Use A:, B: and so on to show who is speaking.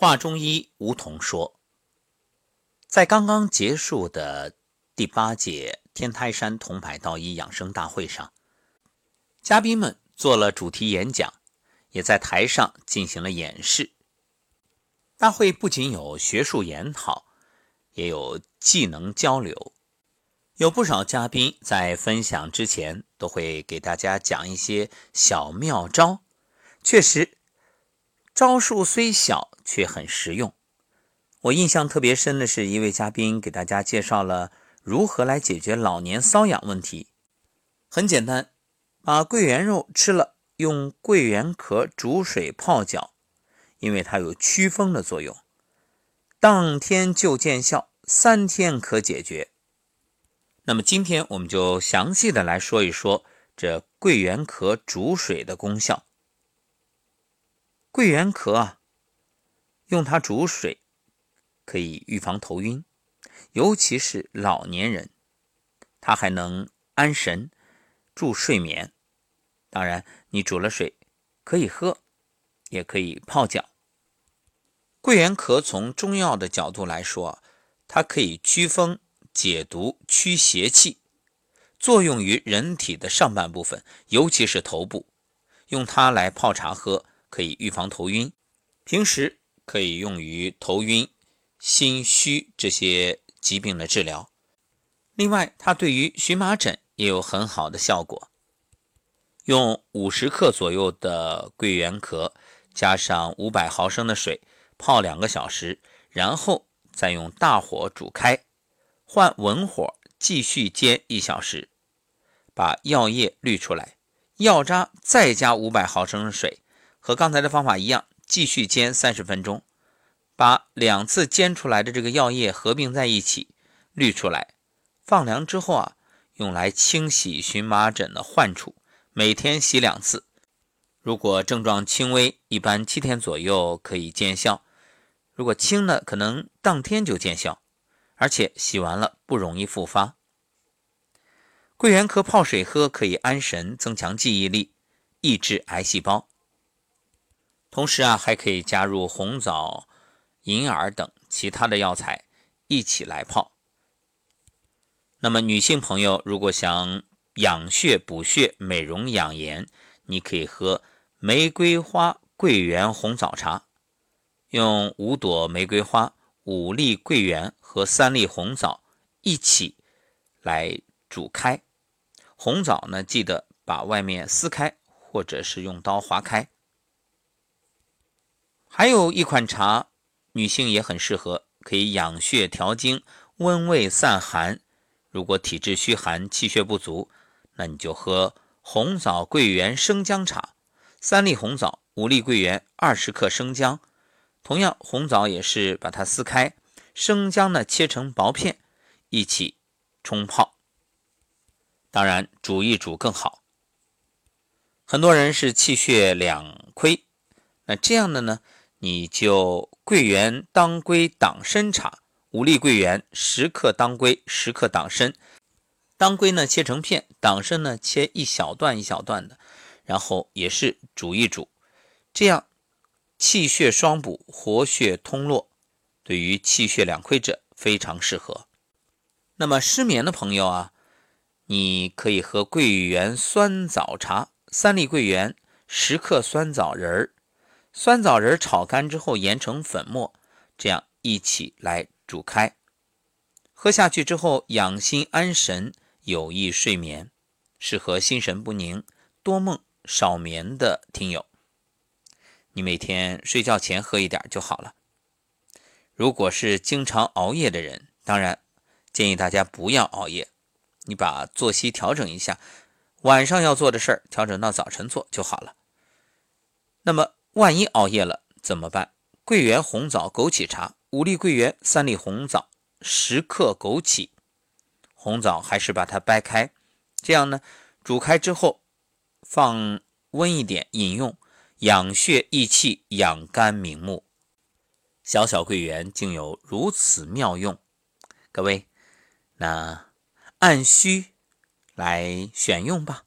A: 话中医吴桐说，在刚刚结束的第八届天台山铜牌道医养生大会上，嘉宾们做了主题演讲，也在台上进行了演示。大会不仅有学术研讨，也有技能交流。有不少嘉宾在分享之前都会给大家讲一些小妙招，确实，招数虽小却很实用。我印象特别深的是一位嘉宾给大家介绍了如何来解决老年瘙痒问题。很简单，把桂圆肉吃了，用桂圆壳煮水泡脚，因为它有祛风的作用，当天就见效，三天可解决。那么今天我们就详细的来说一说这桂圆壳煮水的功效。桂圆壳啊，用它煮水可以预防头晕，尤其是老年人，它还能安神、助睡眠。当然，你煮了水可以喝，也可以泡脚。桂圆壳从中药的角度来说，它可以祛风。解毒驱邪气，作用于人体的上半部分，尤其是头部。用它来泡茶喝，可以预防头晕。平时可以用于头晕、心虚这些疾病的治疗。另外，它对于荨麻疹也有很好的效果。用五十克左右的桂圆壳，加上五百毫升的水，泡两个小时，然后再用大火煮开。换文火继续煎一小时，把药液滤出来，药渣再加五百毫升水，和刚才的方法一样，继续煎三十分钟。把两次煎出来的这个药液合并在一起，滤出来，放凉之后啊，用来清洗荨麻疹的患处，每天洗两次。如果症状轻微，一般七天左右可以见效；如果轻的，可能当天就见效。而且洗完了不容易复发。桂圆壳泡水喝可以安神、增强记忆力、抑制癌细胞。同时啊，还可以加入红枣、银耳等其他的药材一起来泡。那么女性朋友如果想养血补血、美容养颜，你可以喝玫瑰花桂圆红枣茶，用五朵玫瑰花、五粒桂圆。和三粒红枣一起来煮开，红枣呢，记得把外面撕开，或者是用刀划开。还有一款茶，女性也很适合，可以养血调经、温胃散寒。如果体质虚寒、气血不足，那你就喝红枣桂圆生姜茶，三粒红枣，五粒桂圆，二十克生姜。同样，红枣也是把它撕开。生姜呢，切成薄片，一起冲泡。当然，煮一煮更好。很多人是气血两亏，那这样的呢，你就桂圆当归党参茶，五粒桂圆，十克当归，十克党参。当归呢切成片，党参呢切一小段一小段的，然后也是煮一煮，这样气血双补，活血通络。对于气血两亏者非常适合。那么失眠的朋友啊，你可以喝桂圆酸枣茶，三粒桂圆，十克酸枣仁儿，酸枣仁炒干之后研成粉末，这样一起来煮开，喝下去之后养心安神，有益睡眠，适合心神不宁、多梦少眠的听友。你每天睡觉前喝一点就好了。如果是经常熬夜的人，当然建议大家不要熬夜，你把作息调整一下，晚上要做的事儿调整到早晨做就好了。那么万一熬夜了怎么办？桂圆红枣枸杞茶，五粒桂圆，三粒红枣，十克枸杞，红枣还是把它掰开，这样呢，煮开之后放温一点饮用，养血益气，养肝明目。小小桂圆竟有如此妙用，各位，那按需来选用吧。